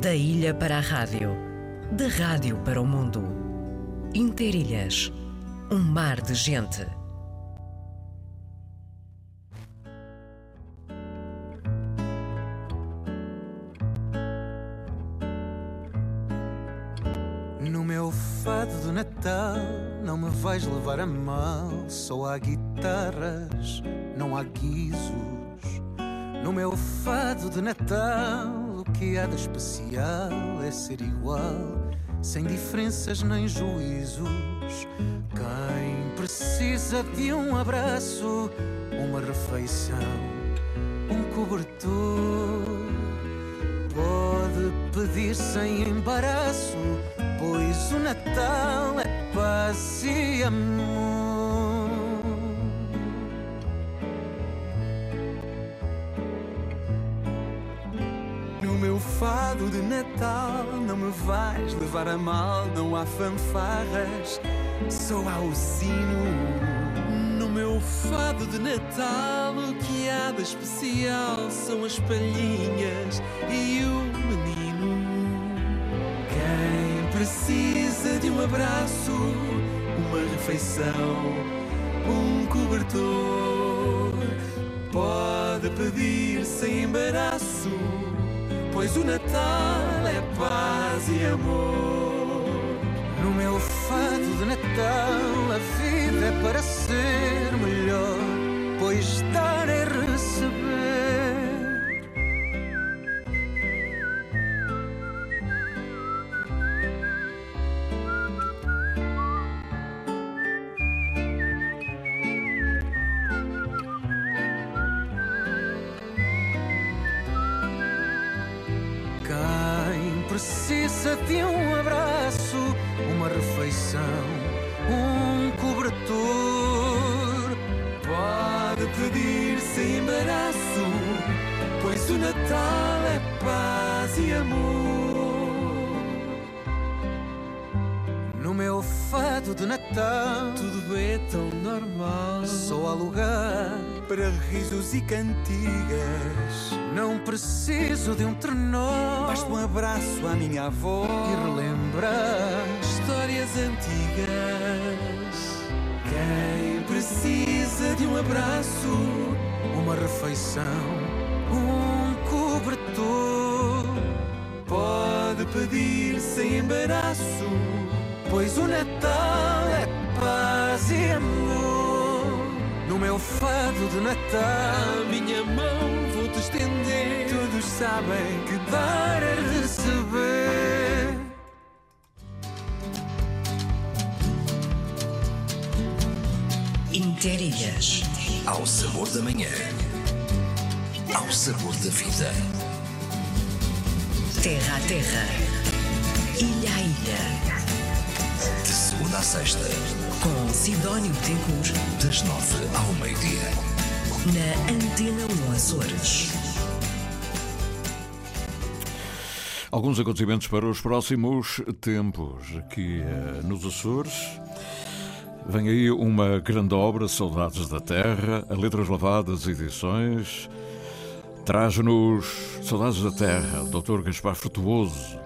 Da ilha para a rádio, da rádio para o mundo. Interilhas, um mar de gente. No meu fado de Natal, não me vais levar a mal. Só há guitarras, não há guizos. No meu fado de Natal, que há de especial é ser igual, sem diferenças nem juízos. Quem precisa de um abraço, uma refeição, um cobertor, pode pedir sem embaraço, pois o Natal é paz e amor. Fado de Natal. Não me vais levar a mal, não há fanfarras, só há o sino. No meu fado de Natal, o que há de especial são as palhinhas e o menino. Quem precisa de um abraço, uma refeição, um cobertor, pode pedir sem embaraço pois o Natal é paz e amor. No meu fado de Natal, a vida é para ser melhor, pois dar de um abraço, uma refeição, um cobertor. Pode pedir sem embaraço, pois o Natal é paz e amor. No meu fado de Natal, tudo é tão normal. Só há lugar para risos e cantigas. Não preciso de um trenó. Basta um abraço à minha avó e relembra histórias antigas. Quem precisa de um abraço, uma refeição, um cobertor, pode pedir sem embaraço, pois o Natal é paz e amor. No meu fado de Natal, a minha mão vou te estender. Todos sabem que dar é receber. Interilhas. Ao sabor da manhã. Ao sabor da vida. Terra a terra. Ilha a ilha. De segunda a sexta. Com Sidónio Betancourt. Das nove ao meio-dia. Na Antena 1 Açores. Alguns acontecimentos para os próximos tempos. Aqui uh, nos Açores. Vem aí uma grande obra, Saudades da Terra, a Letras Lavadas Edições. Traz-nos Saudades da Terra, Dr. Gaspar Frutuoso.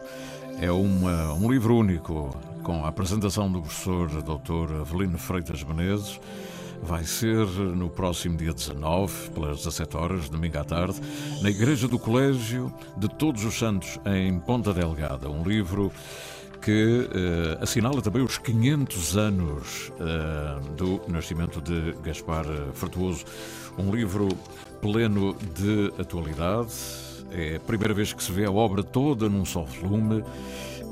É uma, um livro único, com a apresentação do professor Dr. Avelino Freitas Menezes. Vai ser no próximo dia 19, pelas 17 horas, domingo à tarde, na Igreja do Colégio de Todos os Santos, em Ponta Delgada. Um livro que uh, assinala também os 500 anos uh, do nascimento de Gaspar Frutuoso. Um livro pleno de atualidade. É a primeira vez que se vê a obra toda num só volume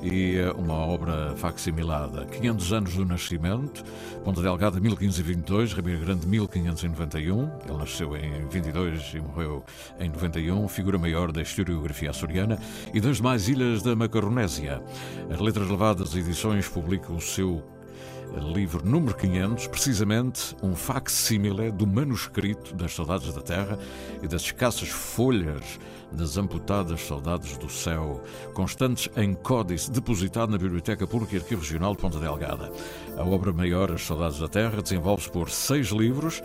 e uma obra facsimilada. 500 anos do nascimento, Ponta Delgada 1522, Ribeiro Grande 1591. Ele nasceu em 22 e morreu em 91, figura maior da historiografia açoriana e das demais ilhas da Macaronésia. As Letras Levadas Edições publica o seu livro número 500, precisamente um facsímile do manuscrito das Saudades da Terra e das escassas folhas das amputadas saudades do céu, constantes em códice depositado na Biblioteca Pública e Arquivo Regional de Ponta Delgada. A obra maior, As Saudades da Terra, desenvolve-se por seis livros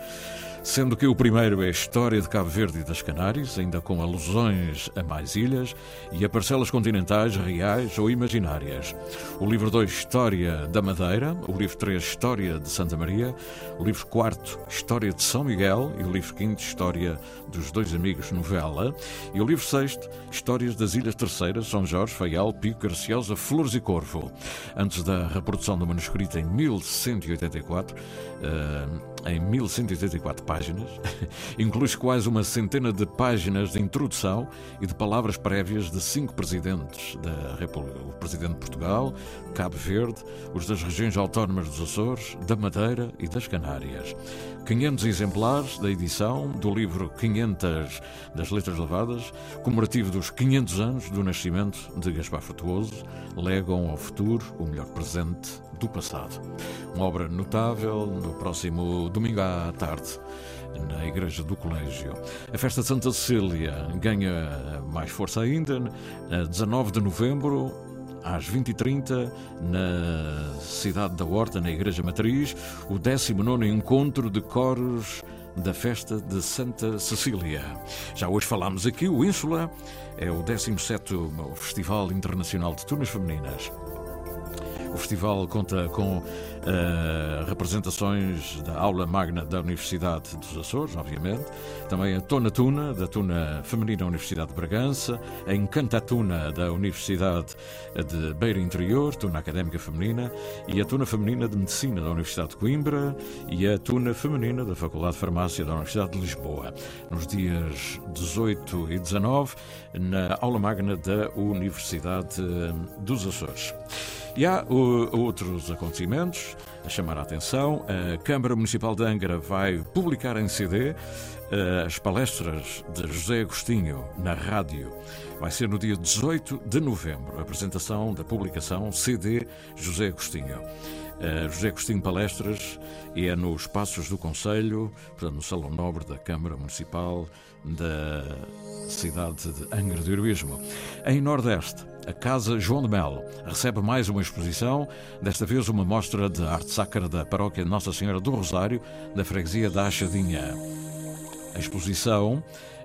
sendo que o primeiro é história de Cabo Verde e das Canárias, ainda com alusões a mais ilhas e a parcelas continentais reais ou imaginárias. O livro 2, História da Madeira, o livro 3, História de Santa Maria, o livro 4, História de São Miguel e o livro 5, História dos Dois Amigos, novela, e o livro 6, Histórias das Ilhas Terceiras, São Jorge, Faial, Pico, Graciosa, Flores e Corvo. Antes da reprodução do manuscrito em 1184, uh, em 1184 páginas, inclui quase uma centena de páginas de introdução e de palavras prévias de cinco presidentes da República: o presidente de Portugal, Cabo Verde, os das regiões autónomas dos Açores, da Madeira e das Canárias. 500 exemplares da edição do livro 500 das Letras Lavadas, comemorativo dos 500 anos do nascimento de Gaspar Frutuoso, legam ao futuro o melhor presente do passado. Uma obra notável no próximo domingo à tarde na Igreja do Colégio. A festa de Santa Cecília ganha mais força ainda, 19 de novembro, às 20h30, na cidade da Horta, na Igreja Matriz, o 19 Encontro de Coros da Festa de Santa Cecília. Já hoje falámos aqui, o Ínsula é o 17º Festival Internacional de Tunas Femininas. O festival conta com uh, representações da aula magna da Universidade dos Açores, obviamente, também a Tona Tuna, da Tuna Feminina Universidade de Bragança, a Encantatuna da Universidade de Beira Interior, Tuna Académica Feminina, e a Tuna Feminina de Medicina da Universidade de Coimbra. E a Tuna Feminina da Faculdade de Farmácia da Universidade de Lisboa, nos dias 18 e 19, na aula magna da Universidade dos Açores. E há uh, outros acontecimentos a chamar a atenção. A Câmara Municipal de Angra vai publicar em CD uh, as palestras de José Agostinho na rádio. Vai ser no dia 18 de novembro, a apresentação da publicação CD José Agostinho. Uh, José Agostinho Palestras é nos Passos do Conselho, portanto, no Salão Nobre da Câmara Municipal da cidade de Angra do Heroísmo. Em Nordeste, a Casa João de Melo recebe mais uma exposição, desta vez uma mostra de arte sacra da paróquia Nossa Senhora do Rosário, da freguesia da Achadinha. A exposição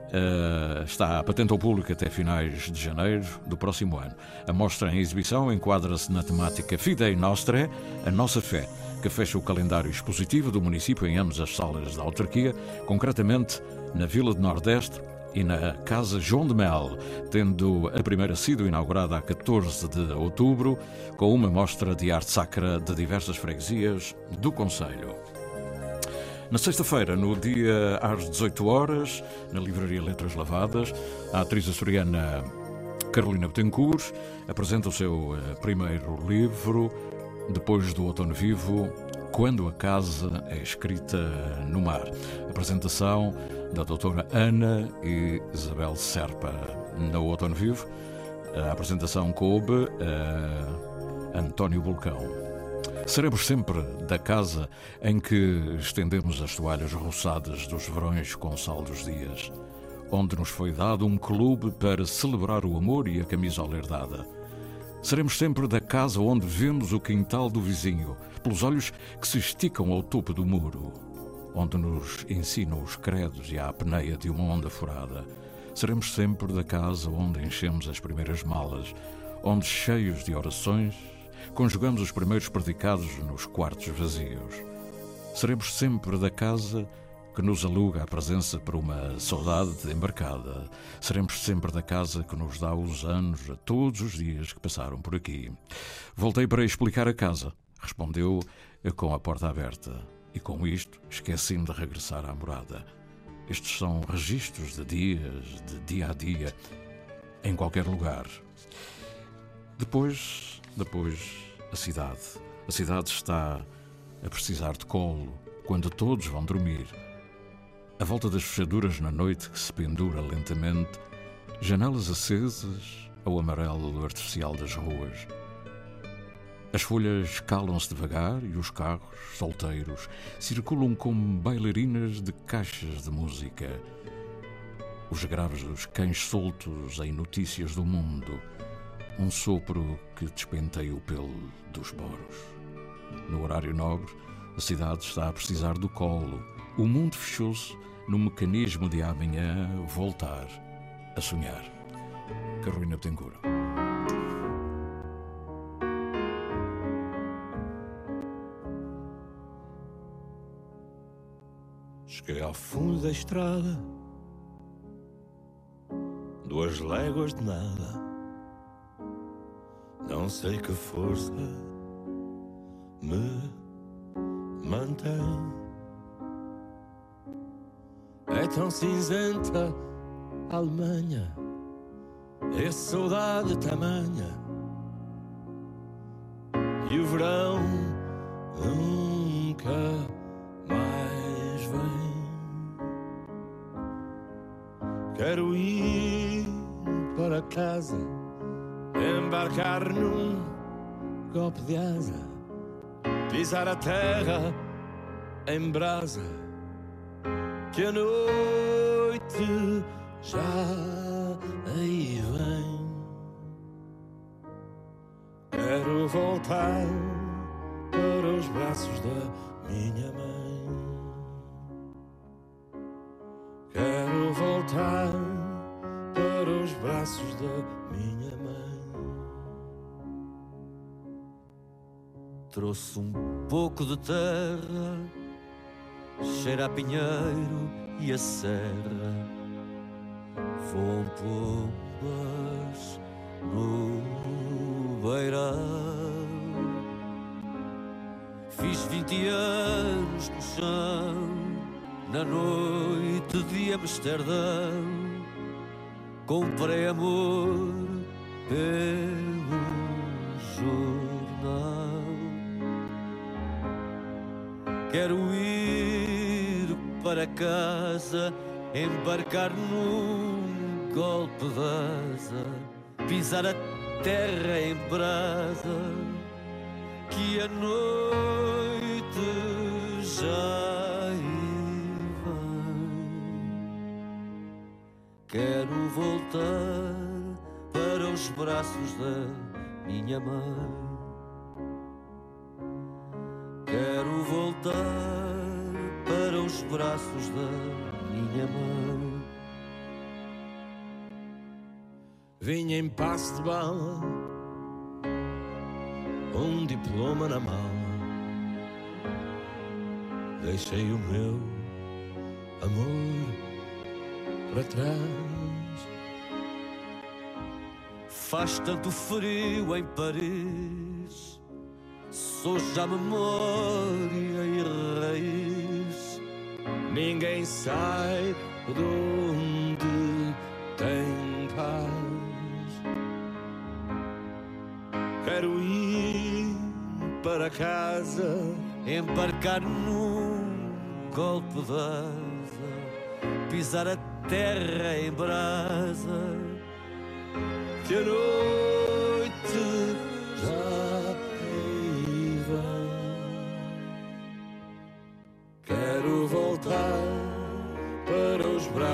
Uh, está patente ao público até finais de janeiro do próximo ano. A mostra em exibição enquadra-se na temática Fidei Nostre, a nossa fé, que fecha o calendário expositivo do município em ambas as salas da autarquia, concretamente na Vila de Nordeste e na Casa João de Mel, tendo a primeira sido inaugurada a 14 de outubro, com uma mostra de arte sacra de diversas freguesias do Conselho. Na sexta-feira, no dia às 18 horas, na Livraria Letras Lavadas, a atriz açoriana Carolina Betancourt apresenta o seu eh, primeiro livro, Depois do Outono Vivo, Quando a Casa é Escrita no Mar. Apresentação da doutora Ana e Isabel Serpa. No Outono Vivo, a apresentação coube a António Bulcão. Seremos sempre da casa em que estendemos as toalhas roçadas dos verões com sal dos dias, onde nos foi dado um clube para celebrar o amor e a camisola herdada. Seremos sempre da casa onde vemos o quintal do vizinho, pelos olhos que se esticam ao topo do muro, onde nos ensinam os credos e a apneia de uma onda furada. Seremos sempre da casa onde enchemos as primeiras malas, onde, cheios de orações, conjugamos os primeiros predicados nos quartos vazios. Seremos sempre da casa que nos aluga a presença por uma saudade embarcada. Seremos sempre da casa que nos dá os anos a todos os dias que passaram por aqui. Voltei para explicar a casa, respondeu com a porta aberta. E com isto, esqueci-me de regressar à morada. Estes são registros de dias, de dia a dia, em qualquer lugar. Depois, depois, a cidade. A cidade está a precisar de colo quando todos vão dormir. A volta das fechaduras na noite que se pendura lentamente, janelas acesas ao amarelo artificial das ruas. As folhas calam-se devagar e os carros, solteiros, circulam como bailarinas de caixas de música. Os graves dos cães soltos em notícias do mundo. Um sopro que despenteia o pelo dos poros. No horário nobre, A cidade está a precisar do colo. O mundo fechou-se no mecanismo de amanhã voltar a sonhar. Carolina Betancourt. Cheguei ao fundo da estrada, duas léguas de nada. Não sei que força me mantém. É tão cinzenta a Alemanha, é saudade tamanha. E o verão nunca mais vem. Quero ir para casa, embarcar num golpe de asa, pisar a terra em brasa, que a noite já aí vem. Quero voltar para os braços da minha mãe. Quero voltar para os braços da minha mãe. Trouxe um pouco de terra, cheira a pinheiro e a serra. Voam pombas no beirão. Fiz 20 anos no chão, na noite de Amsterdão. Comprei amor pelo jornal. Quero ir para casa, embarcar num golpe asa, pisar a terra em brasa, que a noite já vem. Quero voltar para os braços da minha mãe. Voltar para os braços da minha mãe. Vinha em passo de bala, um diploma na mala. Deixei o meu amor para trás. Faz tanto frio em Paris, sou já memória e raiz. Ninguém sai de onde tem paz. Quero ir para casa, embarcar num golpe de asa, pisar a terra em brasa, que a noite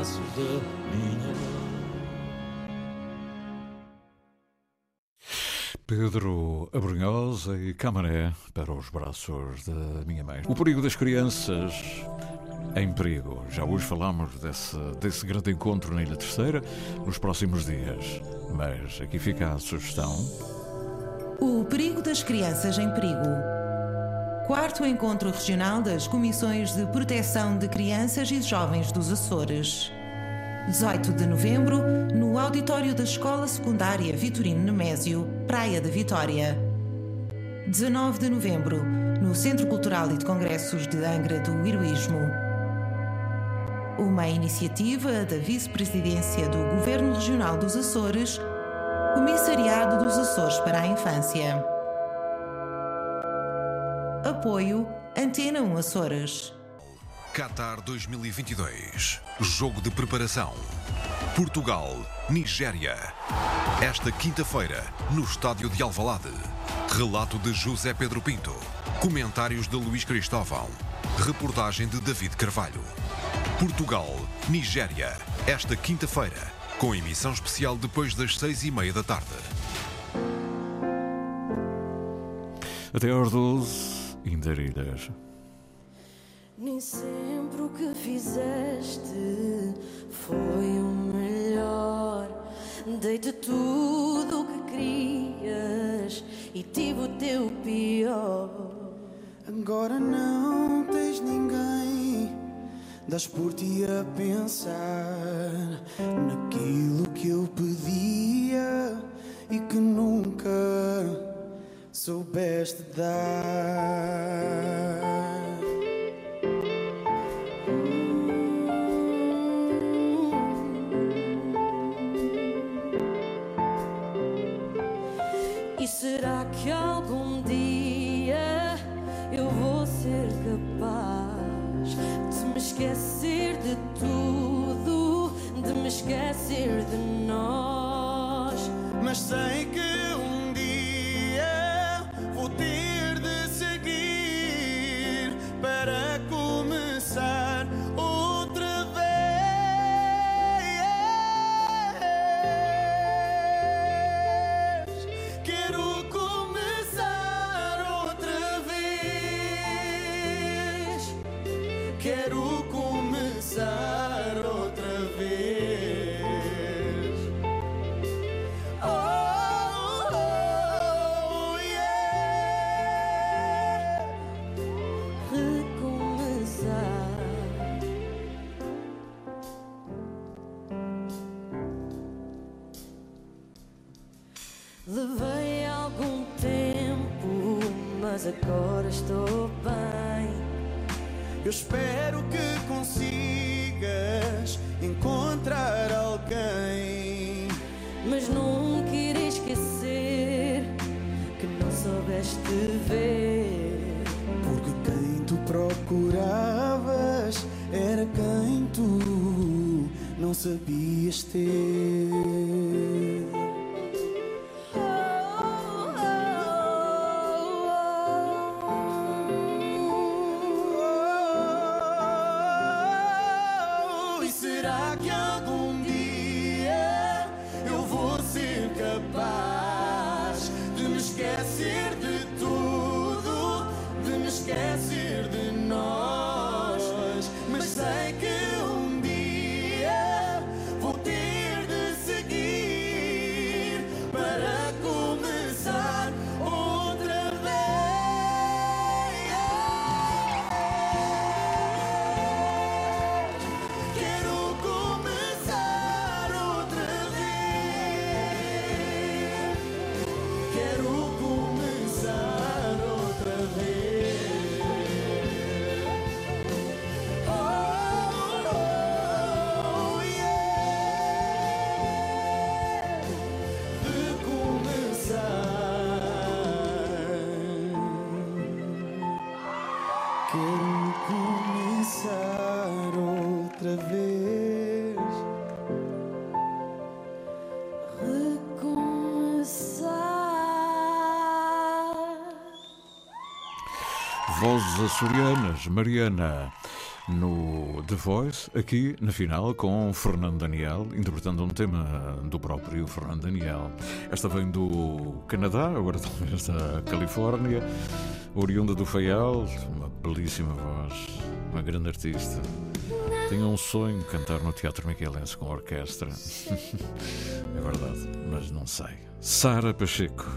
braços da minha mãe. Pedro Abrunhosa e Camaré para os braços da minha mãe. O perigo das crianças em perigo. Já hoje falámos desse, desse grande encontro na Ilha Terceira nos próximos dias. Mas aqui fica a sugestão. O perigo das crianças em perigo. Quarto encontro regional das Comissões de Proteção de Crianças e Jovens dos Açores. 18 de novembro, no auditório da Escola Secundária Vitorino Nemésio, Praia da Vitória. 19 de novembro, no Centro Cultural e de Congressos de Angra do Heroísmo. Uma iniciativa da Vice-Presidência do Governo Regional dos Açores, Comissariado dos Açores para a Infância. Apoio Antena 1 Açores. Qatar 2022. Jogo de preparação. Portugal, Nigéria. Esta quinta-feira, no estádio de Alvalade. Relato de José Pedro Pinto. Comentários de Luís Cristóvão. Reportagem de David Carvalho. Portugal, Nigéria. Esta quinta-feira, com emissão especial depois das seis e meia da tarde. Até às 12, Indarilhas. Nem sempre o que fizeste foi o melhor. Dei-te tudo o que querias e tive o teu pior. Agora não tens ninguém, das por ti a pensar naquilo que eu pedia e que nunca soubeste dar. Quero não sabias ter. Vozes açorianas, Mariana, no The Voice, aqui na final com Fernando Daniel, interpretando um tema do próprio Fernando Daniel. Esta vem do Canadá, agora talvez da Califórnia, oriunda do Faial, uma belíssima voz, uma grande artista. Tenho um sonho cantar no Teatro Miquelense com orquestra. é verdade, mas não sei. Sara Pacheco.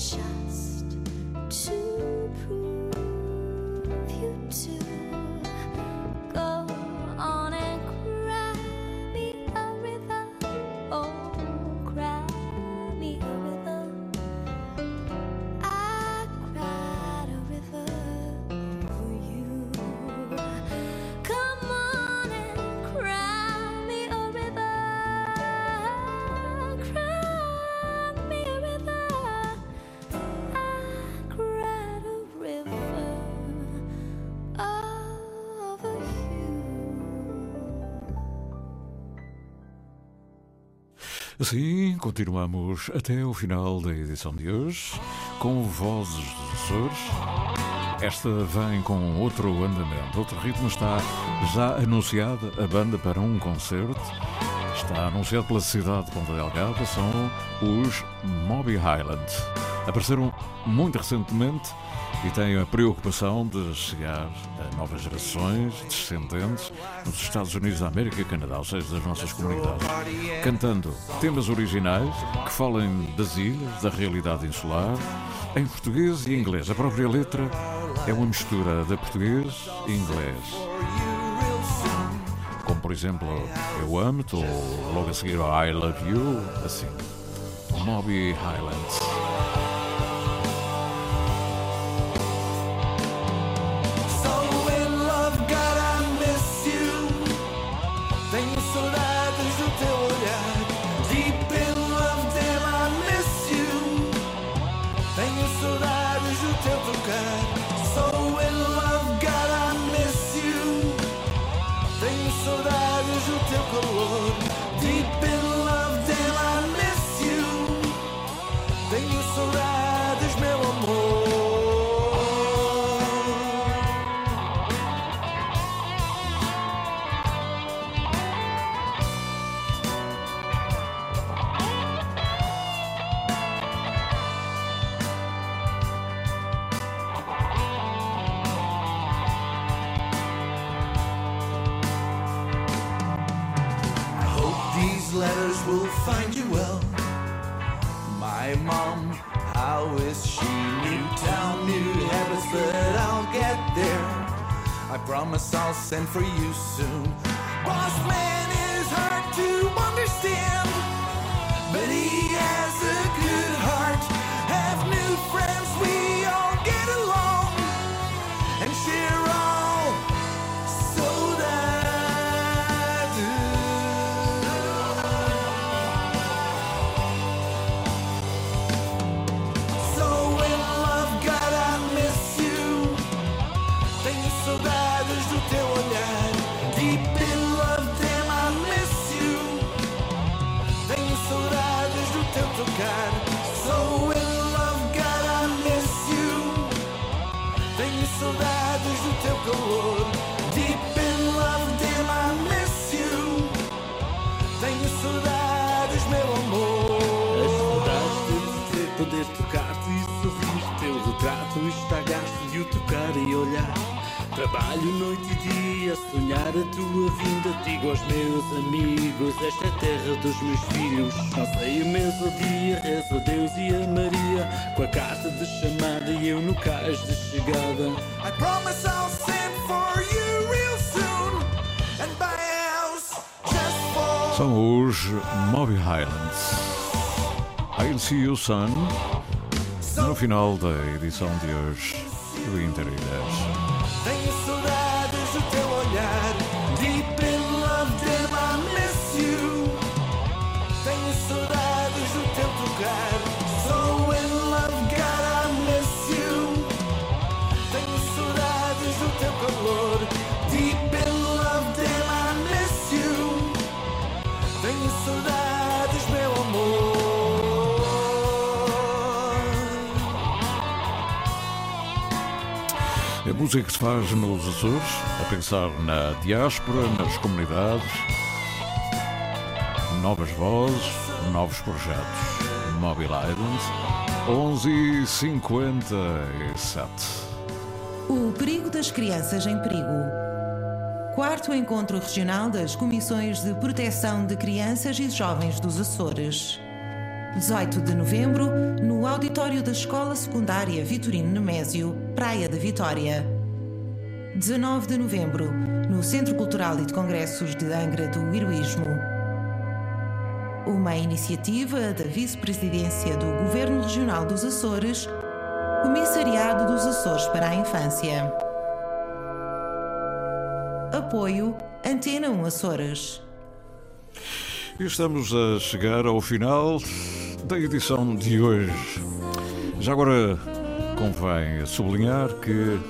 shine. Assim, continuamos até o final da edição de hoje com Vozes dos Açores. Esta vem com outro andamento, outro ritmo. Está já anunciada a banda para um concerto. Está anunciado pela cidade de Ponta Delgada. São os Moby Highland. Apareceram muito recentemente e têm a preocupação de chegar a novas gerações descendentes nos Estados Unidos da América e Canadá, ou seja, das nossas comunidades, cantando temas originais que falem das ilhas, da realidade insular, em português e inglês. A própria letra é uma mistura de português e inglês. Como por exemplo, Eu Amo-te, ou logo a seguir I Love You, assim. Moby Highlands. Promise I'll send for you soon. Boss man is hard to understand, but he has a dia, a tua vinda Digo aos meus amigos, esta é a terra dos meus filhos Não sei imenso o dia, rezo a Deus e a Maria Com a carta de chamada e eu no cais de chegada I promise I'll send for you real soon and buy a house just for São os Moby Highlands. I'll see you, son. No final da edição de hoje do Inter música que se faz nos Açores, a pensar na diáspora, nas comunidades, novas vozes, novos projetos. Mobile Islands, 11h57. O perigo das crianças em perigo. Quarto encontro regional das Comissões de Proteção de Crianças e Jovens dos Açores. 18 de novembro, no auditório da Escola Secundária Vitorino Nemésio, Praia da Vitória. 19 de novembro, no Centro Cultural e de Congressos de Angra do Heroísmo. Uma iniciativa da Vice-Presidência do Governo Regional dos Açores, Comissariado dos Açores para a Infância. Apoio Antena 1 Açores. Estamos a chegar ao final da edição de hoje. Já agora convém sublinhar que,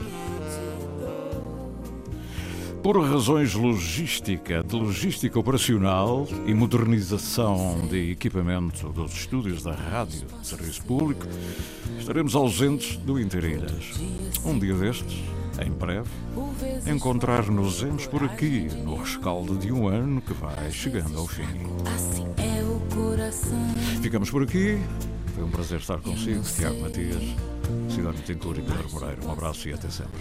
por razões logística, de logística operacional e modernização de equipamento dos estúdios da rádio de serviço público, estaremos ausentes do Interilhas. Um dia destes, em breve, encontrar-nos-emos por aqui, no rescaldo de um ano que vai chegando ao fim. Ficamos por aqui. Foi um prazer estar consigo, Tiago Matias, Cidade Tentura e Pedro Moreira. Um abraço e até sempre.